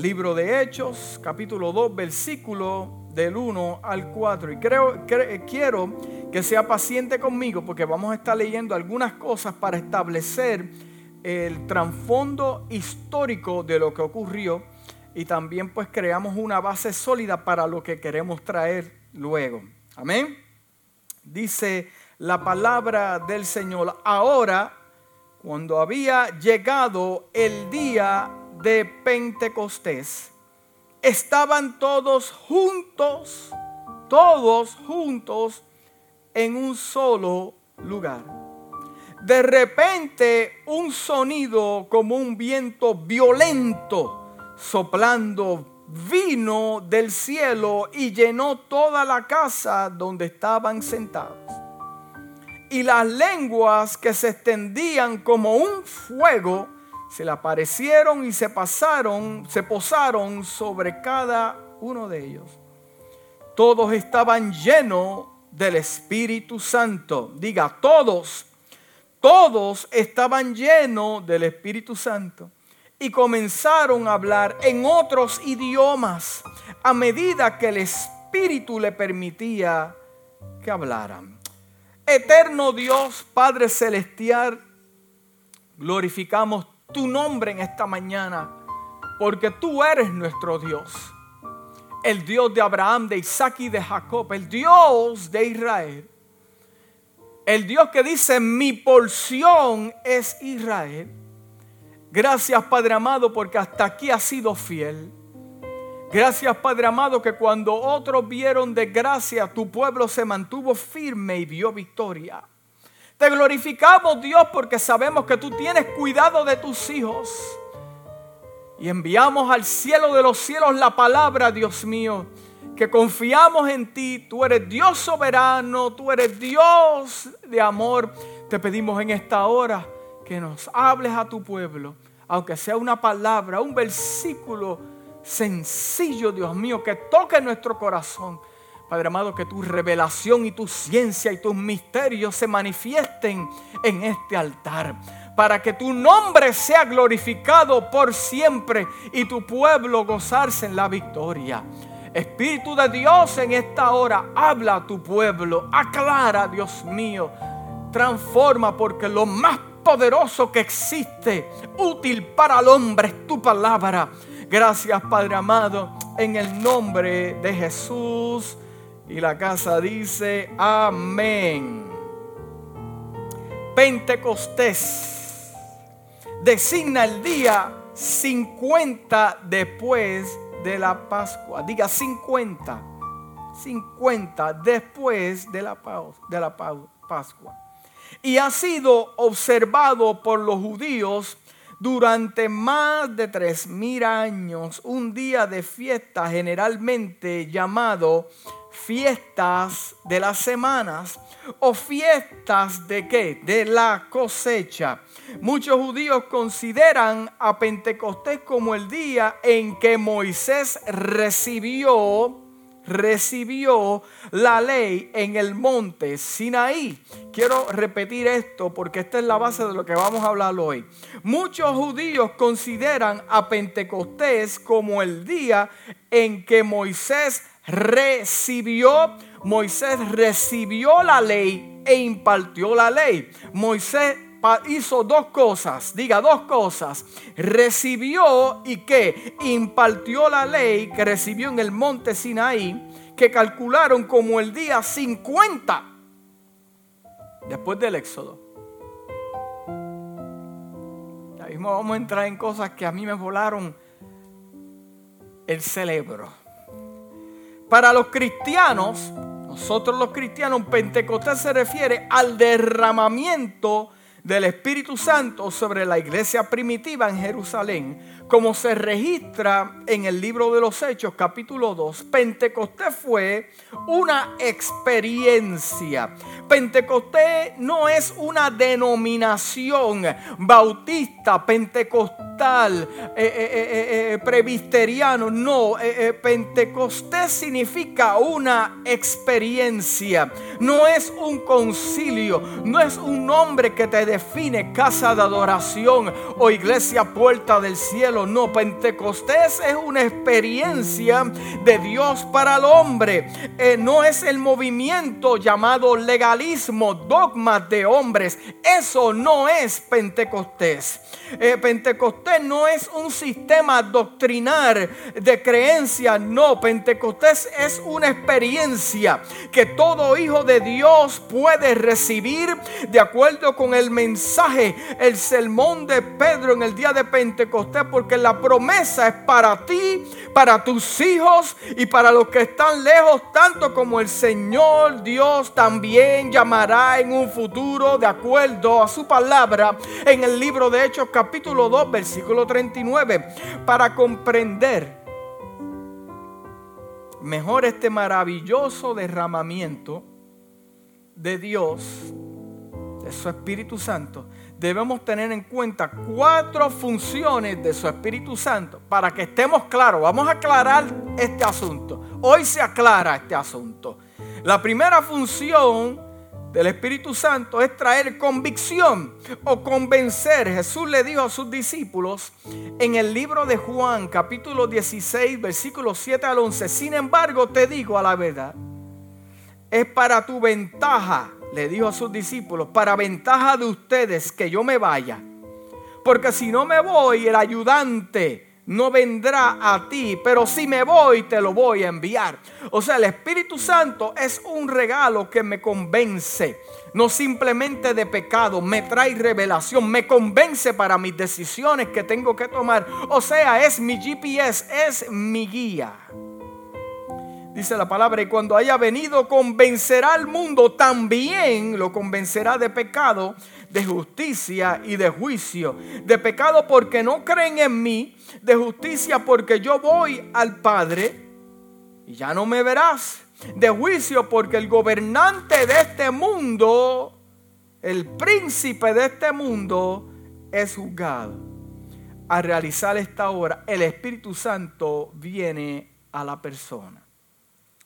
libro de Hechos, capítulo 2, versículo del 1 al 4. Y creo, quiero que sea paciente conmigo porque vamos a estar leyendo algunas cosas para establecer el trasfondo histórico de lo que ocurrió y también pues creamos una base sólida para lo que queremos traer luego. Amén. Dice la palabra del Señor. Ahora, cuando había llegado el día de Pentecostés, estaban todos juntos, todos juntos en un solo lugar. De repente un sonido como un viento violento soplando vino del cielo y llenó toda la casa donde estaban sentados. Y las lenguas que se extendían como un fuego se le aparecieron y se pasaron, se posaron sobre cada uno de ellos. Todos estaban llenos del Espíritu Santo. Diga, todos, todos estaban llenos del Espíritu Santo y comenzaron a hablar en otros idiomas a medida que el Espíritu le permitía que hablaran. Eterno Dios, Padre Celestial, glorificamos tu nombre en esta mañana, porque tú eres nuestro Dios. El Dios de Abraham, de Isaac y de Jacob, el Dios de Israel. El Dios que dice, mi porción es Israel. Gracias Padre amado porque hasta aquí has sido fiel. Gracias Padre amado que cuando otros vieron desgracia, tu pueblo se mantuvo firme y vio victoria. Te glorificamos Dios porque sabemos que tú tienes cuidado de tus hijos. Y enviamos al cielo de los cielos la palabra, Dios mío, que confiamos en ti. Tú eres Dios soberano, tú eres Dios de amor. Te pedimos en esta hora que nos hables a tu pueblo, aunque sea una palabra, un versículo sencillo, Dios mío, que toque nuestro corazón. Padre amado, que tu revelación y tu ciencia y tus misterios se manifiesten en este altar. Para que tu nombre sea glorificado por siempre y tu pueblo gozarse en la victoria. Espíritu de Dios en esta hora, habla a tu pueblo, aclara, Dios mío, transforma porque lo más poderoso que existe, útil para el hombre, es tu palabra. Gracias Padre amado, en el nombre de Jesús. Y la casa dice, amén. Pentecostés designa el día 50 después de la Pascua. Diga 50. 50 después de la, de la Pascua y ha sido observado por los judíos durante más de tres mil años, un día de fiesta generalmente llamado fiestas de las semanas o fiestas de qué? De la cosecha. Muchos judíos consideran a Pentecostés como el día en que Moisés recibió recibió la ley en el monte Sinaí. Quiero repetir esto porque esta es la base de lo que vamos a hablar hoy. Muchos judíos consideran a Pentecostés como el día en que Moisés recibió, Moisés recibió la ley e impartió la ley. Moisés hizo dos cosas, diga dos cosas. Recibió y que impartió la ley que recibió en el monte Sinaí, que calcularon como el día 50 después del Éxodo. Ya mismo vamos a entrar en cosas que a mí me volaron el cerebro. Para los cristianos, nosotros los cristianos, Pentecostés se refiere al derramamiento del Espíritu Santo sobre la iglesia primitiva en Jerusalén, como se registra en el libro de los Hechos capítulo 2, Pentecostés fue una experiencia. Pentecostés no es una denominación bautista, pentecostal, eh, eh, eh, previsteriano, no. Pentecostés significa una experiencia, no es un concilio, no es un nombre que te define casa de adoración o iglesia puerta del cielo no, Pentecostés es una experiencia de Dios para el hombre. Eh, no es el movimiento llamado legalismo, dogmas de hombres. Eso no es Pentecostés. Eh, Pentecostés no es un sistema doctrinar de creencia, no. Pentecostés es una experiencia que todo hijo de Dios puede recibir de acuerdo con el mensaje, el sermón de Pedro en el día de Pentecostés, porque la promesa es para ti, para tus hijos y para los que están lejos, tanto como el Señor Dios también llamará en un futuro de acuerdo a su palabra en el libro de Hechos capítulo 2, versículo 39, para comprender mejor este maravilloso derramamiento de Dios, de su Espíritu Santo, debemos tener en cuenta cuatro funciones de su Espíritu Santo para que estemos claros. Vamos a aclarar este asunto. Hoy se aclara este asunto. La primera función del Espíritu Santo es traer convicción o convencer. Jesús le dijo a sus discípulos en el libro de Juan capítulo 16 versículos 7 al 11. Sin embargo te digo a la verdad, es para tu ventaja, le dijo a sus discípulos, para ventaja de ustedes que yo me vaya. Porque si no me voy, el ayudante no vendrá a ti, pero si me voy te lo voy a enviar. O sea, el Espíritu Santo es un regalo que me convence, no simplemente de pecado, me trae revelación, me convence para mis decisiones que tengo que tomar. O sea, es mi GPS, es mi guía. Dice la palabra, y cuando haya venido convencerá al mundo, también lo convencerá de pecado, de justicia y de juicio. De pecado porque no creen en mí, de justicia porque yo voy al Padre y ya no me verás. De juicio porque el gobernante de este mundo, el príncipe de este mundo, es juzgado. A realizar esta obra, el Espíritu Santo viene a la persona.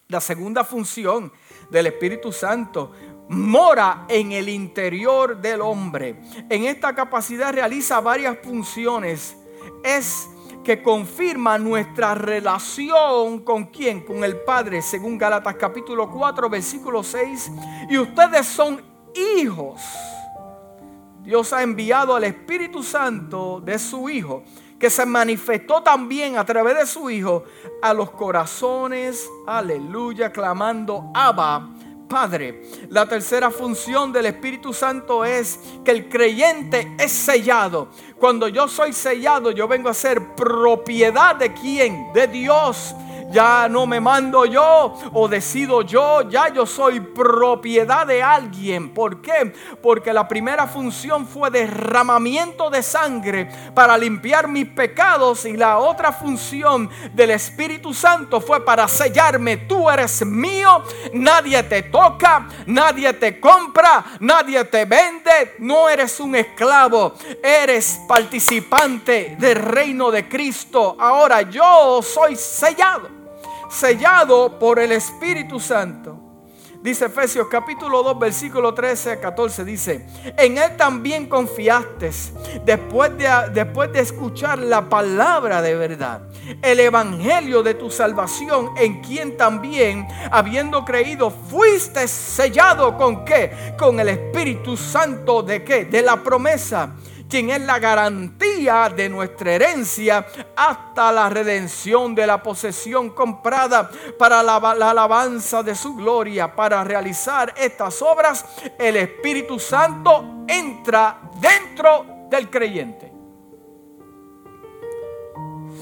La segunda función del Espíritu Santo mora en el interior del hombre. En esta capacidad realiza varias funciones. Es que confirma nuestra relación con quién, con el Padre, según Gálatas capítulo 4, versículo 6. Y ustedes son hijos. Dios ha enviado al Espíritu Santo de su Hijo, que se manifestó también a través de su Hijo a los corazones, aleluya, clamando, Abba, Padre. La tercera función del Espíritu Santo es que el creyente es sellado. Cuando yo soy sellado, yo vengo a ser propiedad de quién? De Dios ya no me mando yo o decido yo, ya yo soy propiedad de alguien. ¿Por qué? Porque la primera función fue derramamiento de sangre para limpiar mis pecados y la otra función del Espíritu Santo fue para sellarme. Tú eres mío, nadie te toca, nadie te compra, nadie te vende, no eres un esclavo, eres participante del reino de Cristo. Ahora yo soy sellado sellado por el Espíritu Santo. Dice Efesios capítulo 2 versículo 13 a 14 dice, en él también confiaste después de, después de escuchar la palabra de verdad, el evangelio de tu salvación, en quien también, habiendo creído, fuiste sellado con qué? Con el Espíritu Santo de qué? De la promesa quien es la garantía de nuestra herencia hasta la redención de la posesión comprada para la, alabanza de su gloria. Para realizar estas obras, el Espíritu Santo entra dentro del creyente.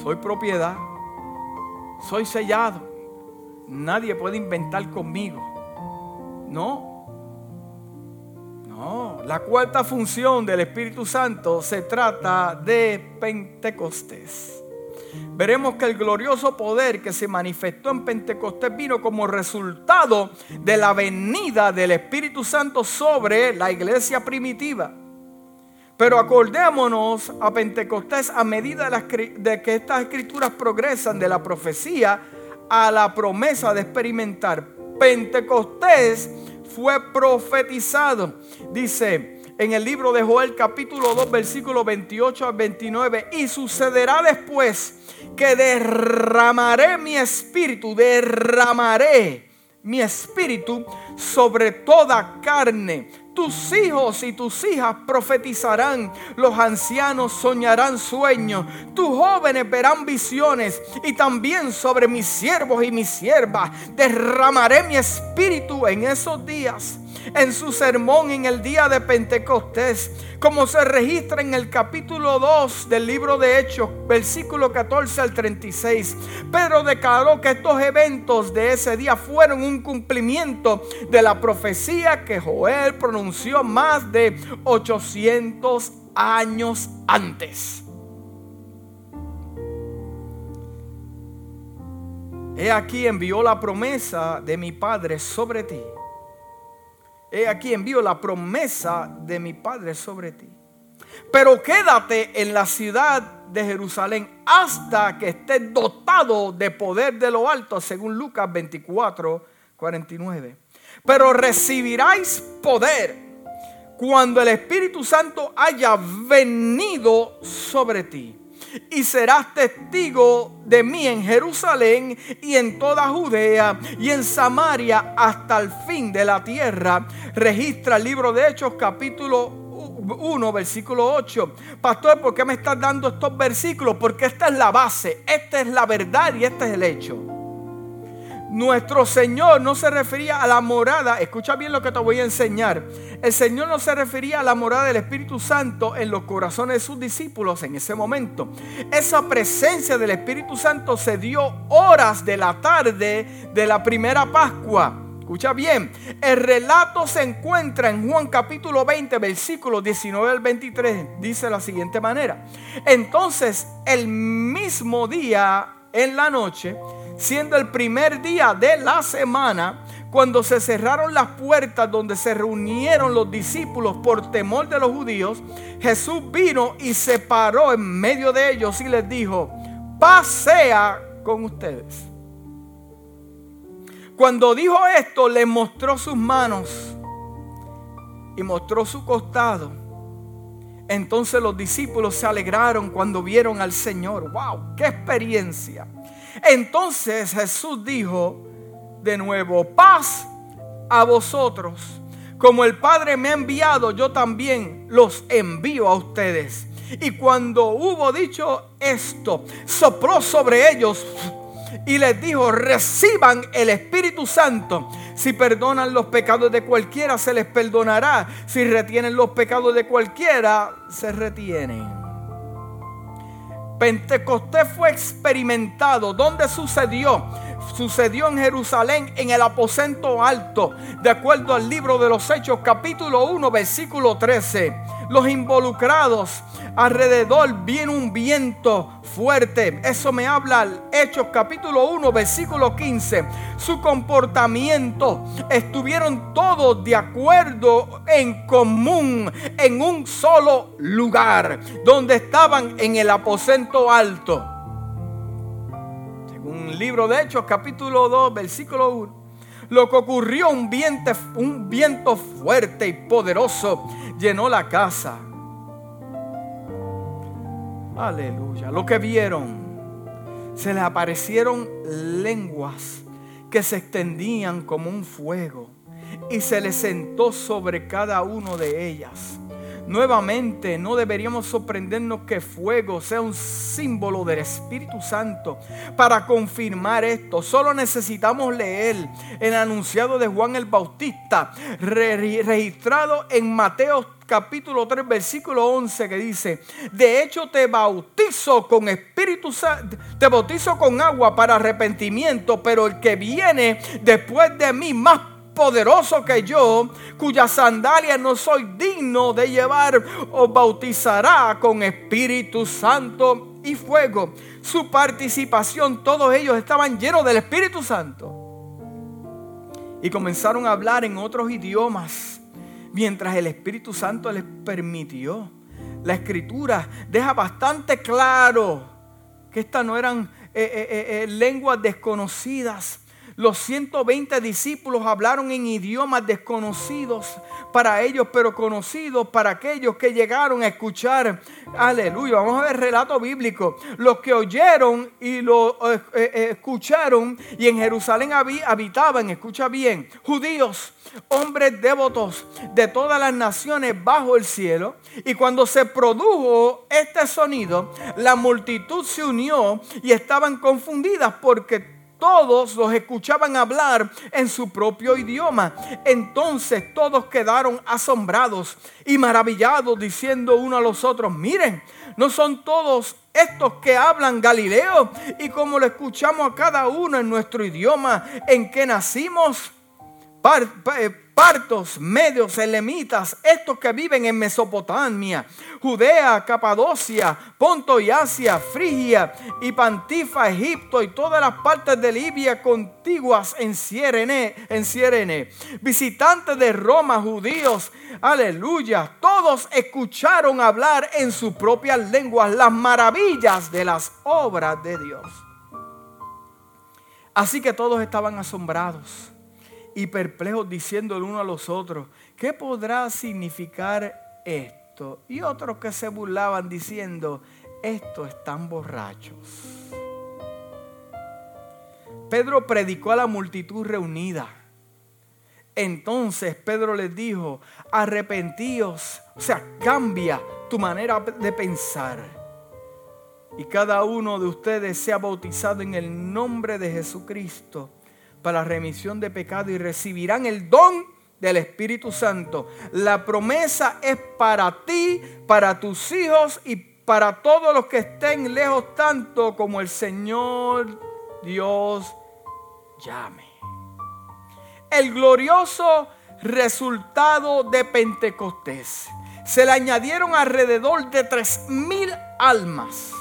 Soy propiedad, soy sellado. Nadie puede inventar conmigo. No, la cuarta función del Espíritu Santo se trata de Pentecostés. Veremos que el glorioso poder que se manifestó en Pentecostés vino como resultado de la venida del Espíritu Santo sobre la iglesia primitiva. Pero acordémonos a Pentecostés a medida de que estas escrituras progresan de la profecía a la promesa de experimentar. Pentecostés fue profetizado. Dice en el libro de Joel capítulo 2 versículo 28 al 29, y sucederá después que derramaré mi espíritu, derramaré mi espíritu sobre toda carne tus hijos y tus hijas profetizarán, los ancianos soñarán sueños, tus jóvenes verán visiones. Y también sobre mis siervos y mis siervas derramaré mi espíritu en esos días en su sermón en el día de Pentecostés, como se registra en el capítulo 2 del libro de Hechos, versículo 14 al 36. Pedro declaró que estos eventos de ese día fueron un cumplimiento de la profecía que Joel pronunció más de 800 años antes. He aquí envió la promesa de mi Padre sobre ti He aquí envío la promesa de mi Padre sobre ti. Pero quédate en la ciudad de Jerusalén hasta que estés dotado de poder de lo alto, según Lucas 24, 49. Pero recibiráis poder cuando el Espíritu Santo haya venido sobre ti y serás testigo de mí en Jerusalén y en toda Judea y en Samaria hasta el fin de la tierra. Registra el libro de Hechos capítulo 1, versículo 8. Pastor, ¿por qué me estás dando estos versículos? Porque esta es la base, esta es la verdad y este es el hecho. Nuestro Señor no se refería a la morada, escucha bien lo que te voy a enseñar. El Señor no se refería a la morada del Espíritu Santo en los corazones de sus discípulos en ese momento. Esa presencia del Espíritu Santo se dio horas de la tarde de la primera Pascua. Escucha bien, el relato se encuentra en Juan capítulo 20, versículos 19 al 23. Dice de la siguiente manera. Entonces, el mismo día en la noche, siendo el primer día de la semana, cuando se cerraron las puertas donde se reunieron los discípulos por temor de los judíos, Jesús vino y se paró en medio de ellos y les dijo, paz sea con ustedes. Cuando dijo esto, les mostró sus manos y mostró su costado. Entonces los discípulos se alegraron cuando vieron al Señor. ¡Wow! ¡Qué experiencia! Entonces Jesús dijo de nuevo, paz a vosotros. Como el Padre me ha enviado, yo también los envío a ustedes. Y cuando hubo dicho esto, sopló sobre ellos y les dijo, reciban el Espíritu Santo. Si perdonan los pecados de cualquiera, se les perdonará. Si retienen los pecados de cualquiera, se retienen. Pentecostés fue experimentado. ¿Dónde sucedió? Sucedió en Jerusalén, en el aposento alto, de acuerdo al libro de los Hechos, capítulo 1, versículo 13 los involucrados. Alrededor viene un viento fuerte. Eso me habla Hechos capítulo 1, versículo 15. Su comportamiento estuvieron todos de acuerdo en común en un solo lugar, donde estaban en el aposento alto. Según el libro de Hechos capítulo 2, versículo 1 lo que ocurrió, un viento, un viento fuerte y poderoso llenó la casa. Aleluya. Lo que vieron, se les aparecieron lenguas que se extendían como un fuego y se les sentó sobre cada uno de ellas. Nuevamente, no deberíamos sorprendernos que fuego sea un símbolo del Espíritu Santo. Para confirmar esto, solo necesitamos leer el anunciado de Juan el Bautista, registrado en Mateo capítulo 3, versículo 11, que dice, de hecho te bautizo con Espíritu Santo, te bautizo con agua para arrepentimiento, pero el que viene después de mí, más poderoso que yo, cuya sandalia no soy digno de llevar, os bautizará con Espíritu Santo y fuego. Su participación, todos ellos estaban llenos del Espíritu Santo. Y comenzaron a hablar en otros idiomas, mientras el Espíritu Santo les permitió. La escritura deja bastante claro que estas no eran eh, eh, eh, lenguas desconocidas, Los 120 discípulos hablaron en idiomas desconocidos para ellos, pero conocidos para aquellos que llegaron a escuchar. Aleluya. Vamos a ver relato bíblico. Los que oyeron y lo eh, eh, eh, escucharon y en Jerusalén habitaban, escucha bien, judíos, hombres devotos de todas las naciones bajo el cielo. Y cuando se produjo este sonido, la multitud se unió y estaban confundidas porque todos los escuchaban hablar en su propio idioma. Entonces todos quedaron asombrados y maravillados diciendo uno a los otros, miren, no son todos estos que hablan Galileo y como lo escuchamos a cada uno en nuestro idioma en que nacimos. Eh, partos, medios, elemitas, estos que viven en Mesopotamia, Judea, Capadocia, Ponto y Asia, Frigia y Pantifa, Egipto y todas las partes de Libia contiguas en Sirene, en Sirene. Visitantes de Roma, judíos, aleluya, todos escucharon hablar en sus propias lenguas las maravillas de las obras de Dios. Así que todos estaban asombrados y perplejos diciendo el uno a los otros, ¿qué podrá significar esto? Y otros que se burlaban diciendo, estos están borrachos. Pedro predicó a la multitud reunida. Entonces Pedro les dijo, arrepentíos, o sea, cambia tu manera de pensar. Y cada uno de ustedes sea bautizado en el nombre de Jesucristo para la remisión de pecado y recibirán el don del Espíritu Santo. La promesa es para ti, para tus hijos y para todos los que estén lejos, tanto como el Señor Dios llame. El glorioso resultado de Pentecostés. Se le añadieron alrededor de tres mil almas.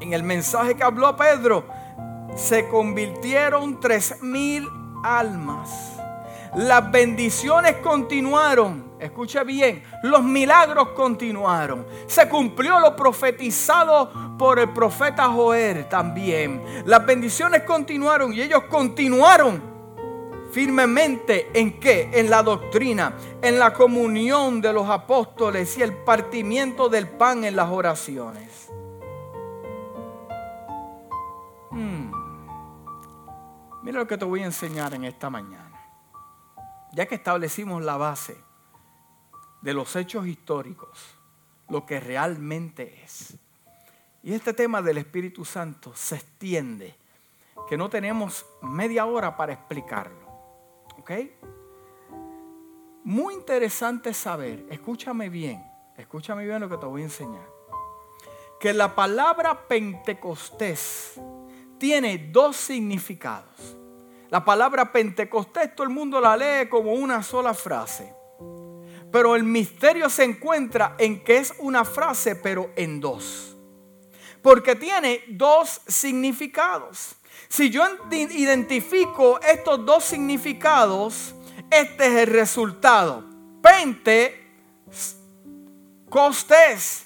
En el mensaje que habló Pedro, se convirtieron tres mil almas. Las bendiciones continuaron. Escuche bien, los milagros continuaron. Se cumplió lo profetizado por el profeta Joel también. Las bendiciones continuaron y ellos continuaron firmemente en qué? En la doctrina, en la comunión de los apóstoles y el partimiento del pan en las oraciones. Mira lo que te voy a enseñar en esta mañana. Ya que establecimos la base de los hechos históricos, lo que realmente es. Y este tema del Espíritu Santo se extiende, que no tenemos media hora para explicarlo. ¿Ok? Muy interesante saber, escúchame bien, escúchame bien lo que te voy a enseñar. Que la palabra Pentecostés tiene dos significados. La palabra Pentecostés todo el mundo la lee como una sola frase. Pero el misterio se encuentra en que es una frase, pero en dos. Porque tiene dos significados. Si yo identifico estos dos significados, este es el resultado. Pentecostés.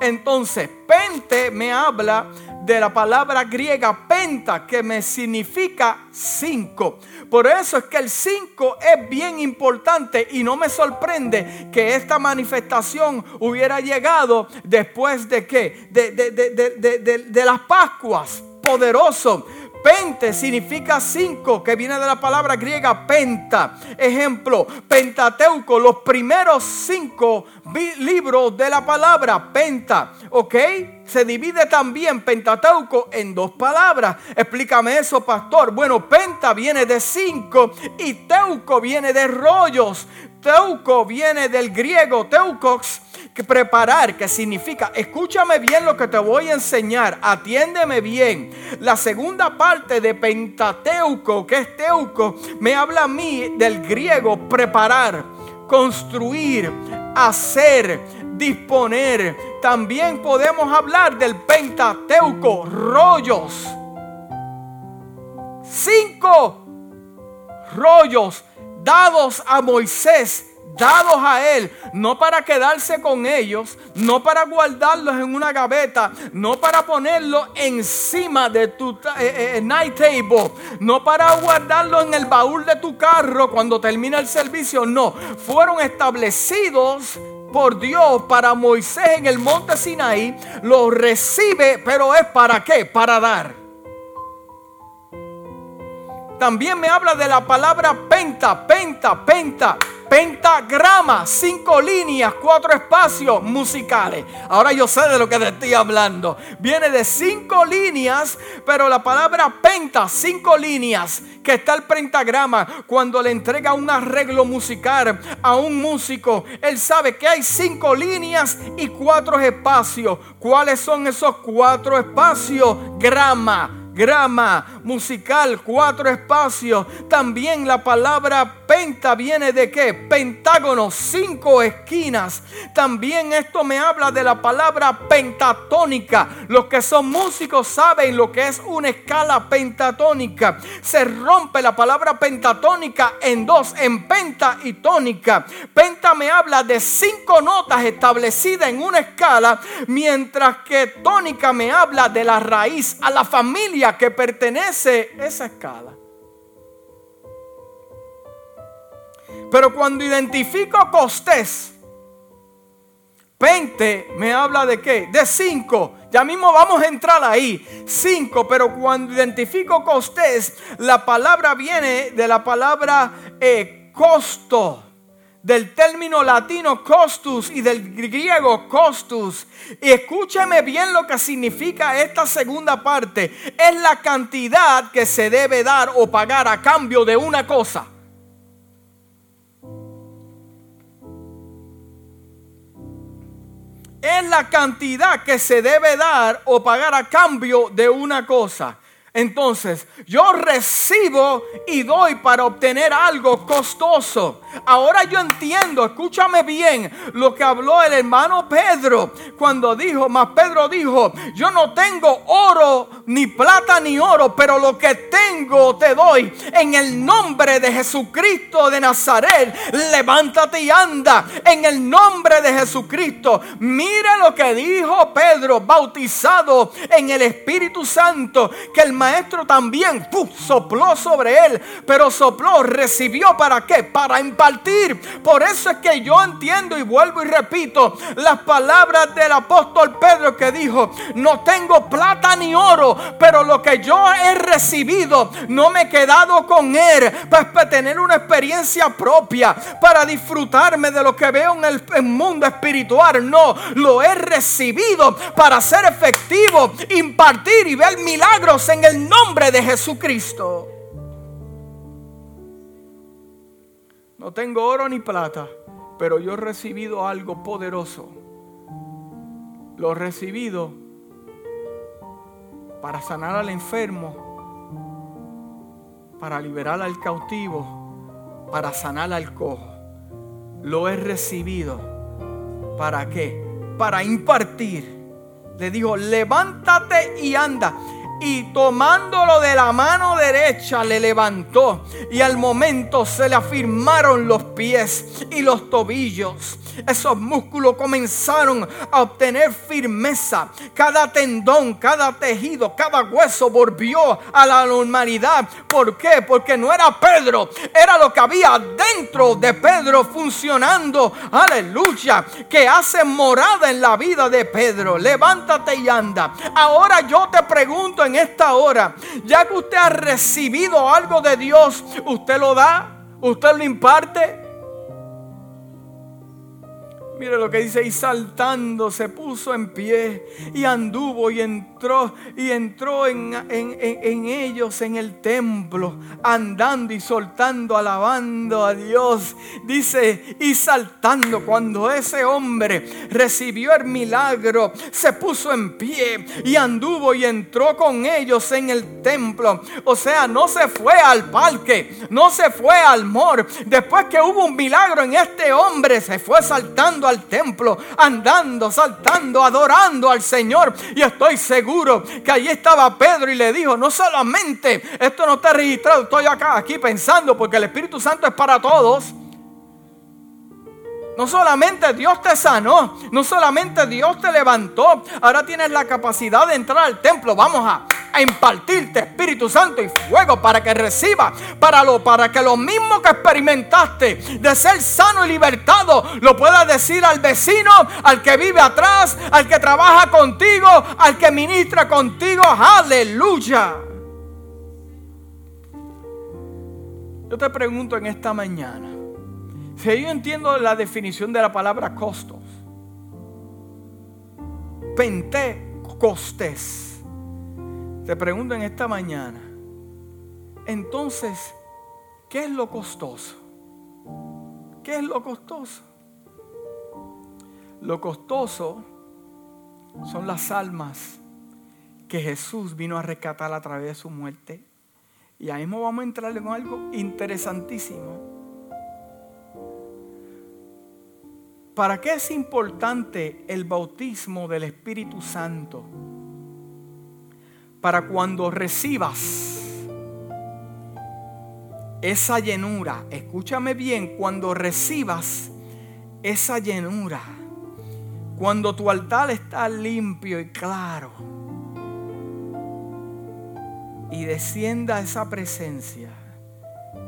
Entonces, pente me habla de la palabra griega penta, que me significa cinco. Por eso es que el cinco es bien importante y no me sorprende que esta manifestación hubiera llegado después de qué? De, de las Pascuas. Poderoso. Pente significa cinco, que viene de la palabra griega penta. Ejemplo, Pentateuco, los primeros cinco libros de la palabra penta. ¿Ok? Se divide también Pentateuco en dos palabras. Explícame eso, pastor. Bueno, penta viene de cinco y teuco viene de rollos. Teuco viene del griego teucox que preparar, que significa, escúchame bien lo que te voy a enseñar, atiéndeme bien. La segunda parte de Pentateuco, que es Teuco, me habla a mí del griego preparar, construir, hacer, disponer. También podemos hablar del Pentateuco, rollos. Cinco rollos dados a Moisés dados a Él, no para quedarse con ellos, no para guardarlos en una gaveta, no para ponerlos encima de tu eh, eh, eh, night table, no para guardarlos en el baúl de tu carro cuando termina el servicio, no, fueron establecidos por Dios para Moisés en el monte Sinaí, los recibe, pero es para qué? Para dar. También me habla de la palabra penta, penta, penta. Pentagrama, cinco líneas, cuatro espacios musicales. Ahora yo sé de lo que te estoy hablando. Viene de cinco líneas, pero la palabra penta, cinco líneas, que está el pentagrama, cuando le entrega un arreglo musical a un músico, él sabe que hay cinco líneas y cuatro espacios. ¿Cuáles son esos cuatro espacios? Grama grama musical, cuatro espacios. También la palabra penta viene de qué? Pentágono, cinco esquinas. También esto me habla de la palabra pentatónica. Los que son músicos saben lo que es una escala pentatónica. Se rompe la palabra pentatónica en dos, en penta y tónica. Penta me habla de cinco notas establecidas en una escala, mientras que tónica me habla de la raíz, a la familia que pertenece esa escala. Pero cuando identifico costés, 20 me habla de qué? De 5. Ya mismo vamos a entrar ahí. 5. Pero cuando identifico costés, la palabra viene de la palabra eh, costo del término latino costus y del griego costus. Y escúcheme bien lo que significa esta segunda parte. Es la cantidad que se debe dar o pagar a cambio de una cosa. Es la cantidad que se debe dar o pagar a cambio de una cosa. Entonces, yo recibo y doy para obtener algo costoso. Ahora yo entiendo, escúchame bien, lo que habló el hermano Pedro cuando dijo, más Pedro dijo, yo no tengo oro, ni plata, ni oro, pero lo que tengo te doy. En el nombre de Jesucristo de Nazaret, levántate y anda. En el nombre de Jesucristo, mira lo que dijo Pedro, bautizado en el Espíritu Santo, que el maestro también sopló sobre él, pero sopló, recibió para qué? Para impartir. Por eso es que yo entiendo y vuelvo y repito las palabras del apóstol Pedro que dijo, no tengo plata ni oro, pero lo que yo he recibido no me he quedado con él para tener una experiencia propia, para disfrutarme de lo que veo en el mundo espiritual. No, lo he recibido para ser efectivo, impartir y ver milagros en el el nombre de Jesucristo. No tengo oro ni plata, pero yo he recibido algo poderoso. Lo he recibido para sanar al enfermo, para liberar al cautivo, para sanar al cojo. Lo he recibido. ¿Para qué? Para impartir. Le dijo, levántate y anda y tomándolo de la mano derecha le levantó y al momento se le afirmaron los pies y los tobillos. Esos músculos comenzaron a obtener firmeza. Cada tendón, cada tejido, cada hueso volvió a la normalidad. ¿Por qué? Porque no era Pedro, era lo que había dentro de Pedro funcionando. Aleluya, que hace morada en la vida de Pedro. Levántate y anda. Ahora yo te pregunto en esta hora, ya que usted ha recibido algo de Dios, ¿usted lo da? ¿Usted lo imparte? Mire lo que dice, y saltando se puso en pie y anduvo y entró y entró en, en, ellos en el templo, andando y soltando, alabando a Dios. Dice, y saltando cuando ese hombre recibió el milagro, se puso en pie y anduvo y entró con ellos en el templo. O sea, no se fue al parque, no se fue al mor. Después que hubo un milagro en este hombre, se fue saltando al templo, andando, saltando, adorando al Señor. Y estoy seguro que allí estaba Pedro y le dijo, no solamente, esto no está registrado, estoy acá, aquí pensando, porque el Espíritu Santo es para todos. No solamente Dios te sanó, no solamente Dios te levantó, ahora tienes la capacidad de entrar al templo. Vamos a, impartirte Espíritu Santo y fuego para que reciba, para, lo, para que lo mismo que experimentaste de ser sano y libertado, lo puedas decir al vecino, al que vive atrás, al que trabaja contigo, al que ministra contigo. Aleluya. Yo te pregunto en esta mañana, si yo entiendo la definición de la palabra costos, pentecostés, te pregunto en esta mañana, entonces, ¿qué es lo costoso? ¿Qué es lo costoso? Lo costoso son las almas que Jesús vino a rescatar a través de su muerte. Y ahí mismo vamos a entrar en algo interesantísimo. ¿Para qué es importante el bautismo del Espíritu Santo? Para cuando recibas esa llenura, escúchame bien, cuando recibas esa llenura, cuando tu altar está limpio y claro, y descienda esa presencia,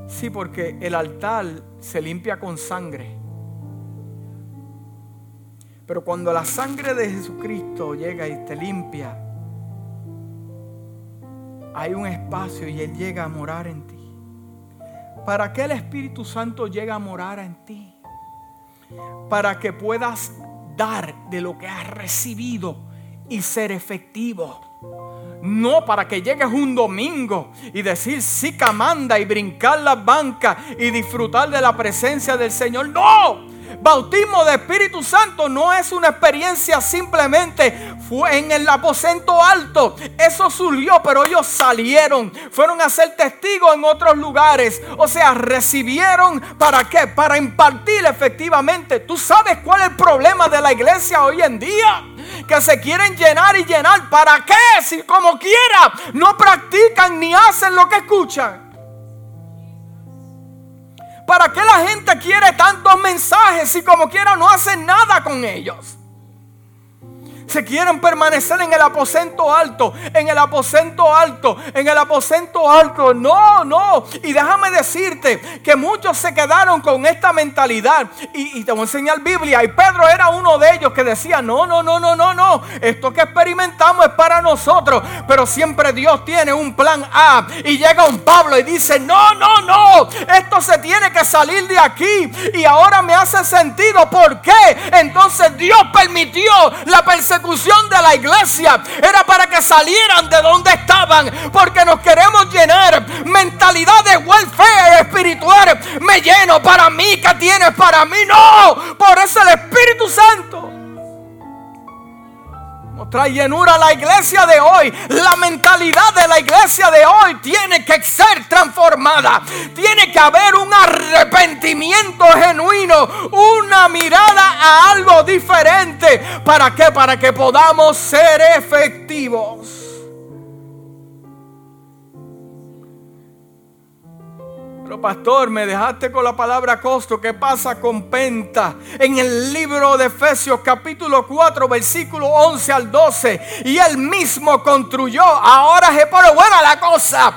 sí, porque el altar se limpia con sangre. Pero cuando la sangre de Jesucristo llega y te limpia, hay un espacio y Él llega a morar en ti. ¿Para qué el Espíritu Santo llega a morar en ti? Para que puedas dar de lo que has recibido y ser efectivo. No para que llegues un domingo y decir sí manda y brincar las bancas y disfrutar de la presencia del Señor. No, bautismo de Espíritu Santo no es una experiencia simplemente fue en el aposento alto. Eso surgió, pero ellos salieron, fueron a ser testigos en otros lugares. O sea, recibieron para qué? Para impartir efectivamente. ¿Tú sabes cuál es el problema de la iglesia hoy en día? que se quieren llenar y llenar. ¿Para qué? Si como quiera no practican ni hacen lo que escuchan. ¿Para qué la gente quiere tantos mensajes si como quiera no hacen nada con ellos? Se quieren permanecer en el aposento alto, en el aposento alto, en el aposento alto. No, no. Y déjame decirte que muchos se quedaron con esta mentalidad. Y, te voy a enseñar Biblia. Y Pedro era uno de ellos que decía, no, no, no, no, no, no. Esto que experimentamos es para nosotros. Pero siempre Dios tiene un plan A. Y llega un Pablo y dice, no, no, no. Esto se tiene que salir de aquí. Y ahora me hace sentido. ¿Por qué? Entonces Dios permitió la persecución de la iglesia era para que salieran de donde estaban, porque nos queremos llenar. Mentalidad de welfare espiritual, me lleno para mí, ¿qué tienes para mí? No, por eso el Espíritu Santo trae llenura a la iglesia de hoy. La mentalidad de la iglesia de hoy tiene que ser transformada. Tiene que haber un arrepentimiento genuino, una mirada a algo diferente. ¿Para qué? Para que podamos ser efectivos. Pastor, me dejaste con la palabra costo. ¿Qué pasa con penta? En el libro de Efesios capítulo 4 versículo 11 al 12. Y él mismo construyó. Ahora se pone buena la cosa.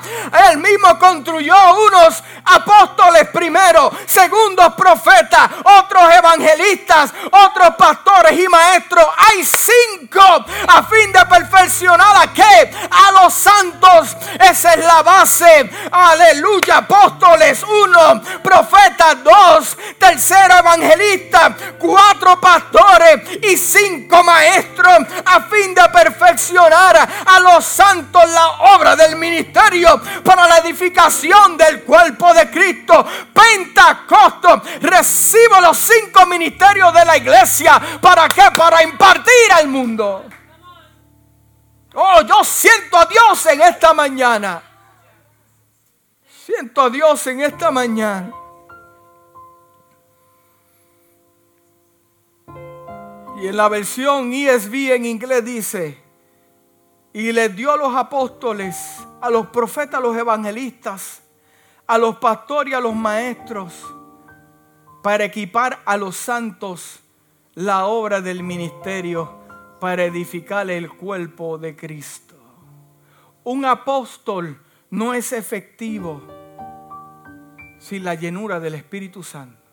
Él mismo construyó unos apóstoles primero, segundos profetas, otros evangelistas, otros pastores y maestros. Hay cinco a fin de perfeccionar a qué? A los santos. Esa es la base. Aleluya, apóstoles uno, profeta dos, tercero evangelista, cuatro pastores y cinco maestros a fin de perfeccionar a los santos la obra del ministerio para la edificación del cuerpo de Cristo. Pentacosto, recibo los cinco ministerios de la iglesia. ¿Para qué? Para impartir al mundo. Oh, yo siento a Dios en esta mañana. Siento a Dios en esta mañana. Y en la versión ESV en inglés dice, y les dio a los apóstoles, a los profetas, a los evangelistas, a los pastores y a los maestros, para equipar a los santos la obra del ministerio, para edificar el cuerpo de Cristo. Un apóstol no es efectivo sin la llenura del Espíritu Santo.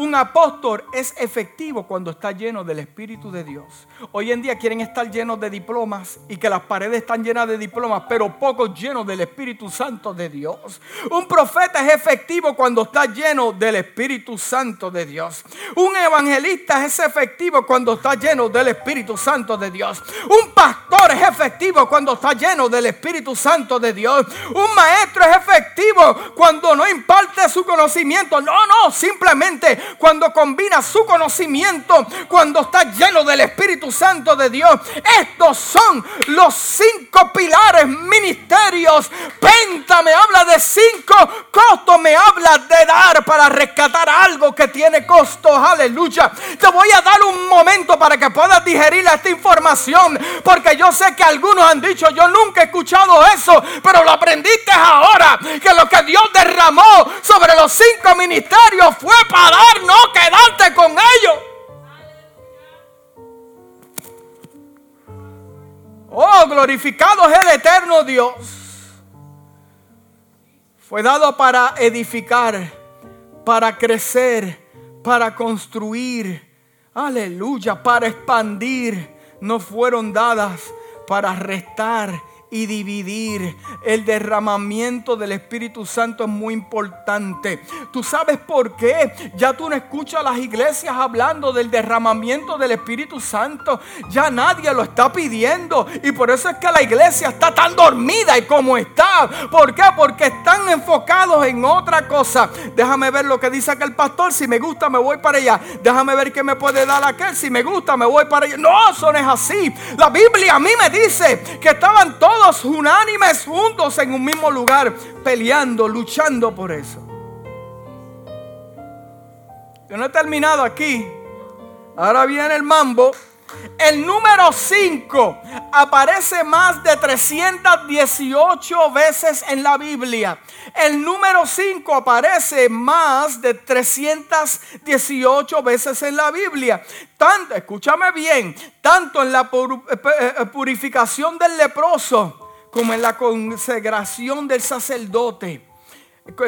Un apóstol es efectivo cuando está lleno del Espíritu de Dios. Hoy en día quieren estar llenos de diplomas y que las paredes están llenas de diplomas, pero pocos llenos del Espíritu Santo de Dios. Un profeta es efectivo cuando está lleno del Espíritu Santo de Dios. Un evangelista es efectivo cuando está lleno del Espíritu Santo de Dios. Un pastor es efectivo cuando está lleno del Espíritu Santo de Dios. Un maestro es efectivo cuando no imparte su conocimiento. No, no, simplemente cuando combina su conocimiento, cuando está lleno del Espíritu Santo de Dios. Estos son los cinco pilares ministerios. Penta me habla de cinco, costo me habla de dar para rescatar algo que tiene costo. Aleluya. Te voy a dar un momento para que puedas digerir esta información, porque yo sé que algunos han dicho, yo nunca he escuchado eso, pero lo aprendiste ahora, que lo que Dios derramó sobre los cinco ministerios fue para no quedarte con ellos. Oh, glorificado es el eterno Dios. Fue dado para edificar, para crecer, para construir. Aleluya, para expandir. No fueron dadas para restar y dividir. El derramamiento del Espíritu Santo es muy importante. ¿Tú sabes por qué? Ya tú no escuchas a las iglesias hablando del derramamiento del Espíritu Santo. Ya nadie lo está pidiendo. Y por eso es que la iglesia está tan dormida y como está. ¿Por qué? Porque están enfocados en otra cosa. Déjame ver lo que dice aquel pastor. Si me gusta, me voy para allá. Déjame ver qué me puede dar aquel. Si me gusta, me voy para allá. No, eso no es así. La Biblia a mí me dice que estaban todos unánimes juntos en un mismo lugar, peleando, luchando por eso. Yo no he terminado aquí. Ahora viene el mambo. El número 5 aparece más de 318 veces en la Biblia. El número 5 aparece más de 318 veces en la Biblia. Tanto, escúchame bien, tanto en la eh, eh, purificación del leproso como en la consagración del sacerdote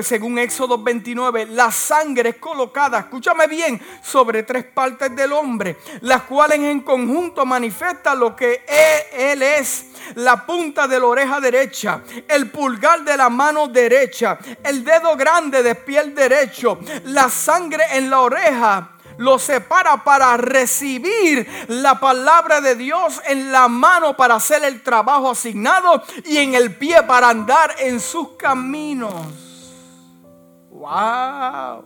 según Éxodo 29, la sangre es colocada, escúchame bien, sobre tres partes del hombre, las cuales en conjunto manifiestan lo que él es. La punta de la oreja derecha, el pulgar de la mano derecha, el dedo grande de piel derecho, la sangre en la oreja lo separa para recibir la palabra de Dios en la mano para hacer el trabajo asignado y en el pie para andar en sus caminos. ¡Wow!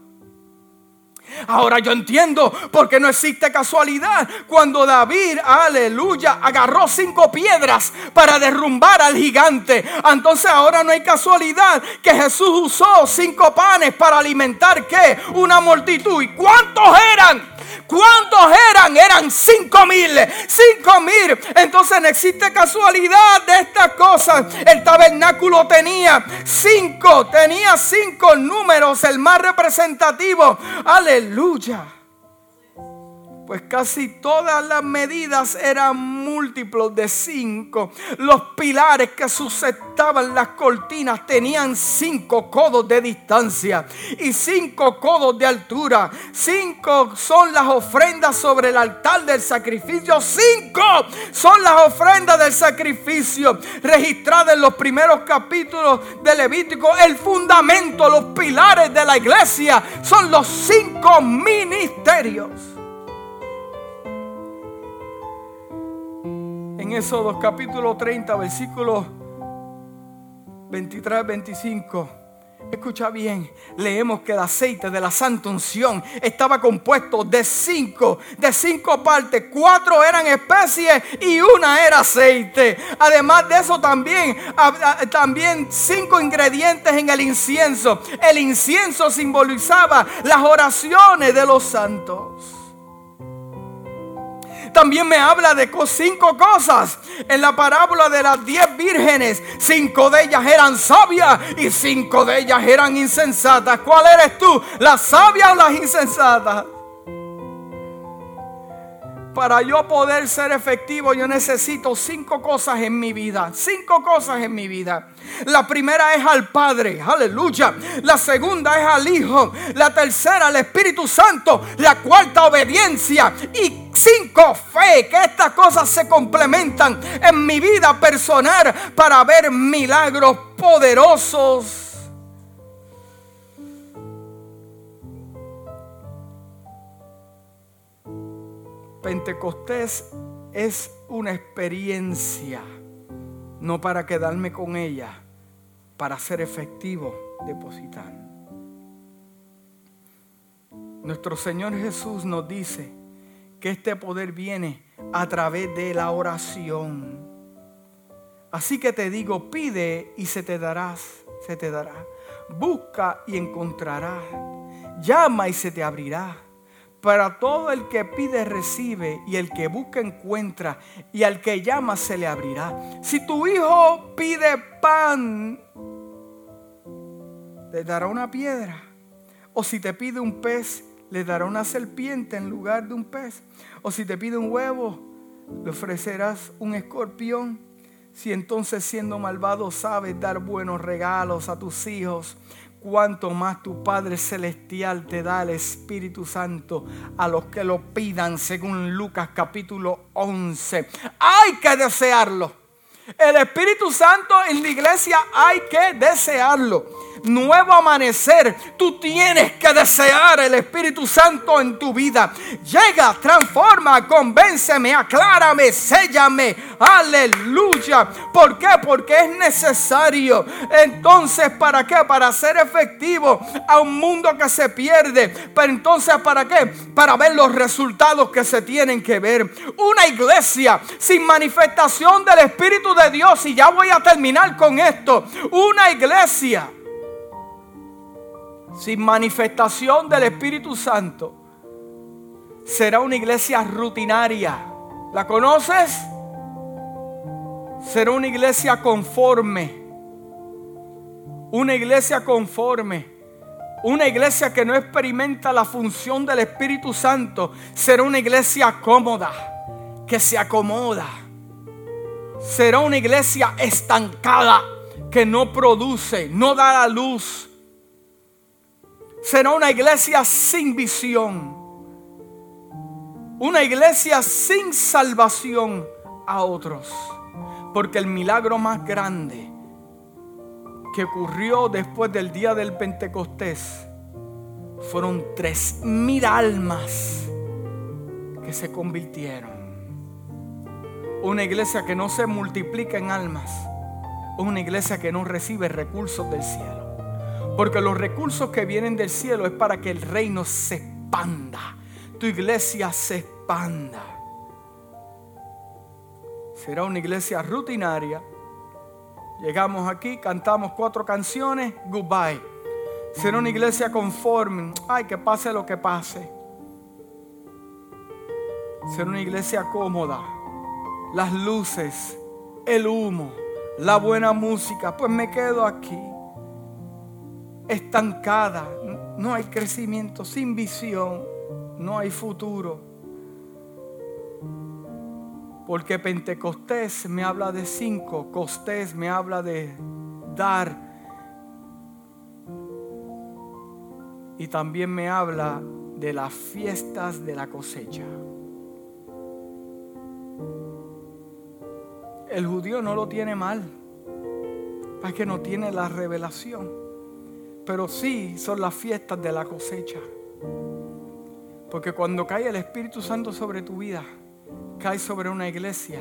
Ahora yo entiendo por qué no existe casualidad. Cuando David, aleluya, agarró cinco piedras para derrumbar al gigante. Entonces ahora no hay casualidad que Jesús usó cinco panes para alimentar qué? Una multitud. ¿Y cuántos eran? ¿Cuántos eran? Eran cinco mil. Cinco mil. Entonces no existe casualidad de estas cosas. El tabernáculo tenía cinco. Tenía cinco números. El más representativo. Aleluya pues casi todas las medidas eran múltiplos de cinco. Los pilares que sustentaban las cortinas tenían cinco codos de distancia y cinco codos de altura. Cinco son las ofrendas sobre el altar del sacrificio. Cinco son las ofrendas del sacrificio registradas en los primeros capítulos de Levítico. El fundamento, los pilares de la iglesia son los cinco ministerios. En Éxodo capítulo 30, versículos 23 25. Escucha bien, leemos que el aceite de la santa unción estaba compuesto de cinco, de cinco partes, cuatro eran especies y una era aceite. Además de eso también, también cinco ingredientes en el incienso. El incienso simbolizaba las oraciones de los santos. También me habla de cinco cosas. En la parábola de las diez vírgenes, cinco de ellas eran sabias y cinco de ellas eran insensatas. ¿Cuál eres tú? ¿Las sabias o las insensatas? Para yo poder ser efectivo, yo necesito cinco cosas en mi vida. Cinco cosas en mi vida. La primera es al Padre, aleluya. La segunda es al Hijo. La tercera al Espíritu Santo. La cuarta obediencia. Y cinco, fe. Que estas cosas se complementan en mi vida personal para ver milagros poderosos Pentecostés es una experiencia, no para quedarme con ella, para ser efectivo, depositar. Nuestro Señor Jesús nos dice que este poder viene a través de la oración. Así que te digo, pide y se te darás, se te dará. Busca y encontrarás. Llama y se te abrirá. Para todo el que pide recibe y el que busca encuentra y al que llama se le abrirá. Si tu hijo pide pan, le dará una piedra. O si te pide un pez, le dará una serpiente en lugar de un pez. O si te pide un huevo, le ofrecerás un escorpión. Si entonces siendo malvado sabes dar buenos regalos a tus hijos, cuanto más tu Padre Celestial te da el Espíritu Santo a los que lo pidan, según Lucas capítulo 11. Hay que desearlo. El Espíritu Santo en la iglesia hay que desearlo nuevo amanecer. Tú tienes que desear el Espíritu Santo en tu vida. Llega, transforma, convénceme, aclárame, séllame. Aleluya. ¿Por qué? Porque es necesario. Entonces, ¿para qué? Para ser efectivo a un mundo que se pierde. Pero entonces, ¿para qué? Para ver los resultados que se tienen que ver. Una iglesia sin manifestación del Espíritu de Dios. Y ya voy a terminar con esto. Una iglesia sin manifestación del Espíritu Santo, será una iglesia rutinaria. ¿La conoces? Será una iglesia conforme. Una iglesia conforme. Una iglesia que no experimenta la función del Espíritu Santo será una iglesia cómoda, que se acomoda. Será una iglesia estancada, que no produce, no da la luz, será una iglesia sin visión. Una iglesia sin salvación a otros. Porque el milagro más grande que ocurrió después del día del Pentecostés fueron tres mil almas que se convirtieron. Una iglesia que no se multiplica en almas. Una iglesia que no recibe recursos del cielo. Porque los recursos que vienen del cielo es para que el reino se expanda. Tu iglesia se expanda. Será una iglesia rutinaria. Llegamos aquí, cantamos cuatro canciones, goodbye. Será una iglesia conforme. Ay, que pase lo que pase. Será una iglesia cómoda. Las luces, el humo, la buena música. Pues me quedo aquí estancada, no hay crecimiento, sin visión, no hay futuro. Porque Pentecostés me habla de cinco, Costés me habla de dar. Y también me habla de las fiestas de la cosecha. El judío no lo tiene mal, es que no tiene la revelación pero sí son las fiestas de la cosecha. Porque cuando cae el Espíritu Santo sobre tu vida, cae sobre una iglesia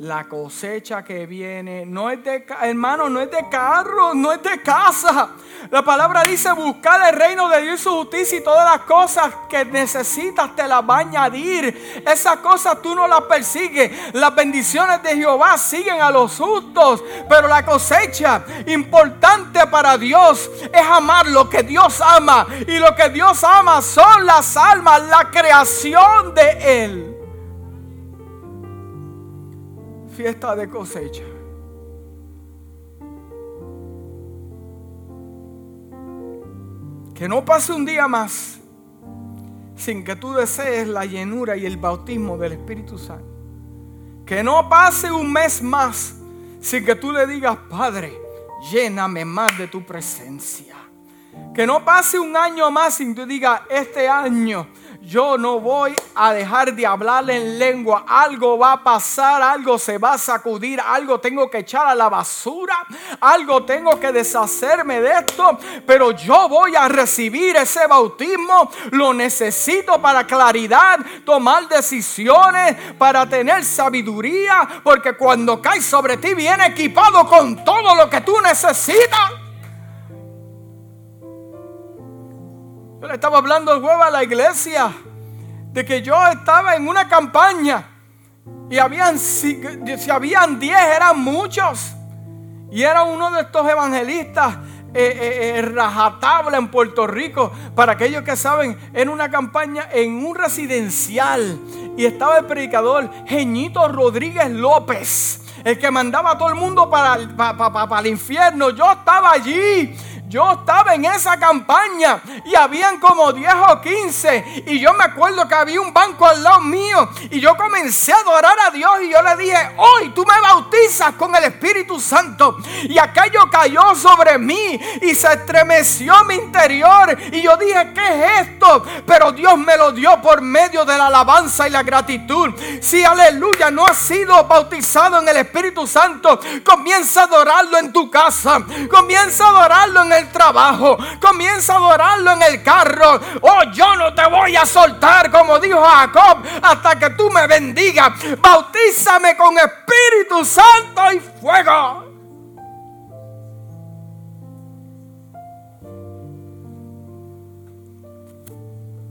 la cosecha que viene no es de, hermano, no es de carro, no es de casa. La palabra dice buscar el reino de Dios y su justicia y todas las cosas que necesitas te las va a añadir. Esas cosas tú no las persigues. Las bendiciones de Jehová siguen a los justos. Pero la cosecha importante para Dios es amar lo que Dios ama. Y lo que Dios ama son las almas, la creación de Él. Fiesta de cosecha. Que no pase un día más sin que tú desees la llenura y el bautismo del Espíritu Santo. Que no pase un mes más sin que tú le digas, Padre, lléname más de tu presencia. Que no pase un año más sin que tú digas, este año yo no voy a dejar de hablarle en lengua. Algo va a pasar, algo se va a sacudir, algo tengo que echar a la basura, algo tengo que deshacerme de esto, pero yo voy a recibir ese bautismo. Lo necesito para claridad, tomar decisiones, para tener sabiduría, porque cuando cae sobre ti viene equipado con todo lo que tú necesitas. Yo le estaba hablando el jueves a la iglesia de que yo estaba en una campaña y si, habían 10 eran muchos. Y era uno de estos evangelistas eh, eh, eh, rajatable en Puerto Rico. Para aquellos que saben, era una campaña en un residencial. Y estaba el predicador Geñito Rodríguez López, el que mandaba a todo el mundo para, para el infierno. Yo estaba allí yo estaba en esa campaña y habían como 10 o 15 y yo me acuerdo que había un banco al lado mío y yo comencé a adorar a Dios y yo le dije, hoy tú me bautizas con el Espíritu Santo y aquello cayó sobre mí y se estremeció mi interior y yo dije, ¿qué es esto? Pero Dios me lo dio por medio de la alabanza y la gratitud. Si aleluya no has sido bautizado en el Espíritu Santo, comienza a adorarlo en tu casa, comienza a adorarlo en el trabajo, comienza a adorarlo en el carro. Oh, yo no te voy a soltar, como dijo Jacob, hasta que tú me bendigas. Bautízame con Espíritu Santo y fuego.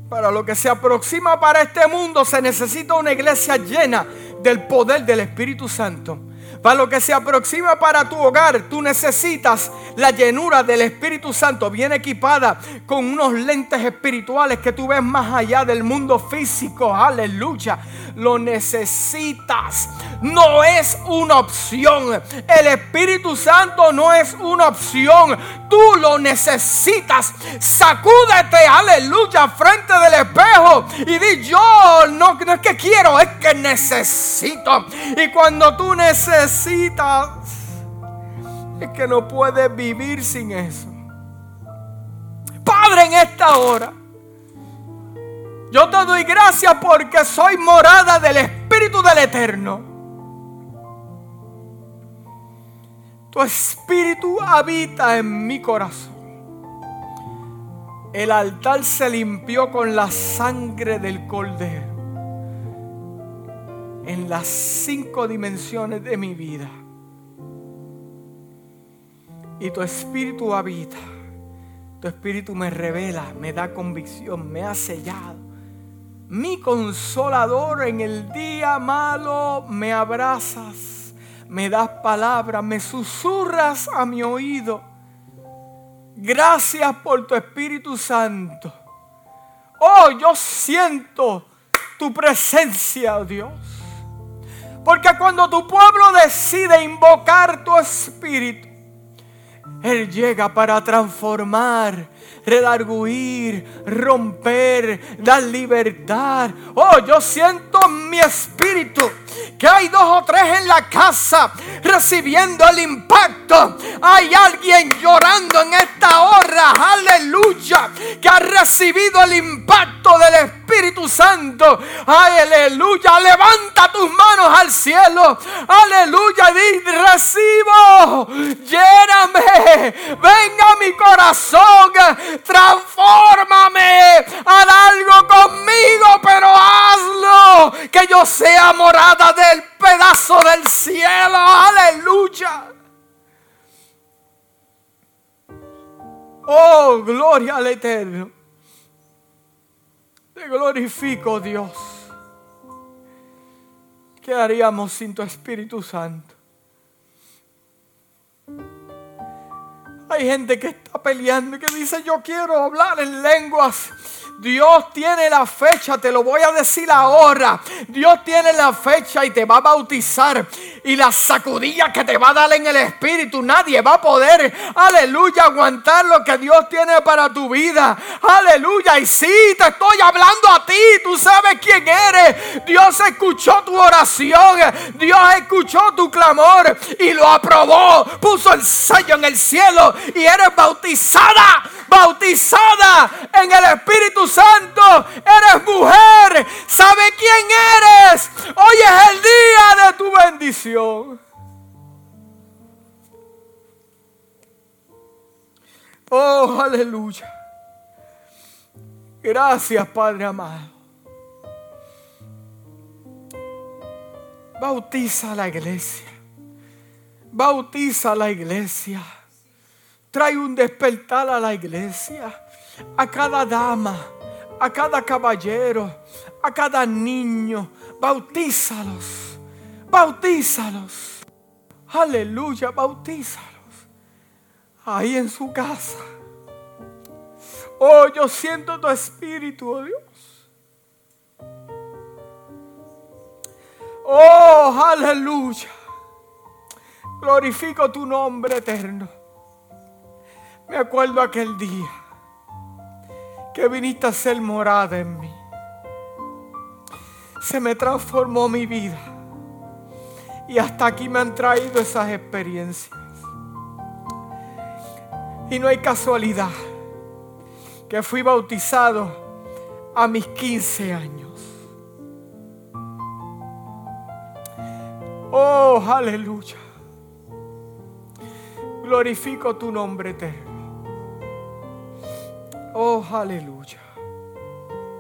Para lo que se aproxima para este mundo se necesita una iglesia llena del poder del Espíritu Santo. Para lo que se aproxima para tu hogar, tú necesitas la llenura del Espíritu Santo, bien equipada con unos lentes espirituales que tú ves más allá del mundo físico. Aleluya. Lo necesitas. No es una opción. El Espíritu Santo no es una opción. Tú lo necesitas. Sacúdete, aleluya, frente del espejo y di yo no, no es que quiero, es que necesito. Y cuando tú necesitas necesitas es que no puedes vivir sin eso. Padre, en esta hora, yo te doy gracias porque soy morada del Espíritu del Eterno. Tu Espíritu habita en mi corazón. El altar se limpió con la sangre del Cordero en las cinco dimensiones de mi vida. Y tu espíritu habita. Tu espíritu me revela, me da convicción, me ha sellado. Mi consolador en el día malo me abrazas, me das palabras, me susurras a mi oído. Gracias por tu Espíritu Santo. Oh, yo siento tu presencia, oh Dios. Porque cuando tu pueblo decide invocar tu espíritu, Él llega para transformar, redarguir, romper, dar libertad. Oh, yo siento en mi espíritu que hay dos o tres en la casa recibiendo el impacto. Hay alguien llorando en esta hora, aleluya, que ha recibido el impacto del Espíritu Santo. Aleluya, levanta tus manos al cielo. Aleluya, di, recibo, lléname, venga mi corazón, transfórmame, haz algo conmigo, pero hazlo, que yo sea morada de el pedazo del cielo. Aleluya. Oh, gloria al Eterno. Te glorifico, Dios. ¿Qué haríamos sin tu Espíritu Santo? Hay gente que está está peleando y que dice, yo quiero hablar en lenguas. Dios tiene la fecha, te lo voy a decir ahora. Dios tiene la fecha y te va a bautizar. Y la sacudilla que te va a dar en el Espíritu, nadie va a poder, aleluya, aguantar lo que Dios tiene para tu vida. Aleluya. Y sí, te estoy hablando a ti. Tú sabes quién eres. Dios escuchó tu oración. Dios escuchó tu clamor y lo aprobó. Puso el sello en el cielo y eres bautizada, bautizada en el Espíritu Santo, eres mujer, sabe quién eres. Hoy es el día de tu bendición. Oh, aleluya. Gracias, Padre amado. Bautiza a la iglesia. Bautiza a la iglesia. Trae un despertar a la iglesia. A cada dama a cada caballero, a cada niño, bautízalos, bautízalos. Aleluya, bautízalos. Ahí en su casa. Oh, yo siento tu espíritu, oh Dios. Oh, aleluya. Glorifico tu nombre eterno. Me acuerdo aquel día que viniste a ser morada en mí. Se me transformó mi vida. Y hasta aquí me han traído esas experiencias. Y no hay casualidad que fui bautizado a mis 15 años. Oh, aleluya. Glorifico tu nombre eterno. Oh, aleluya.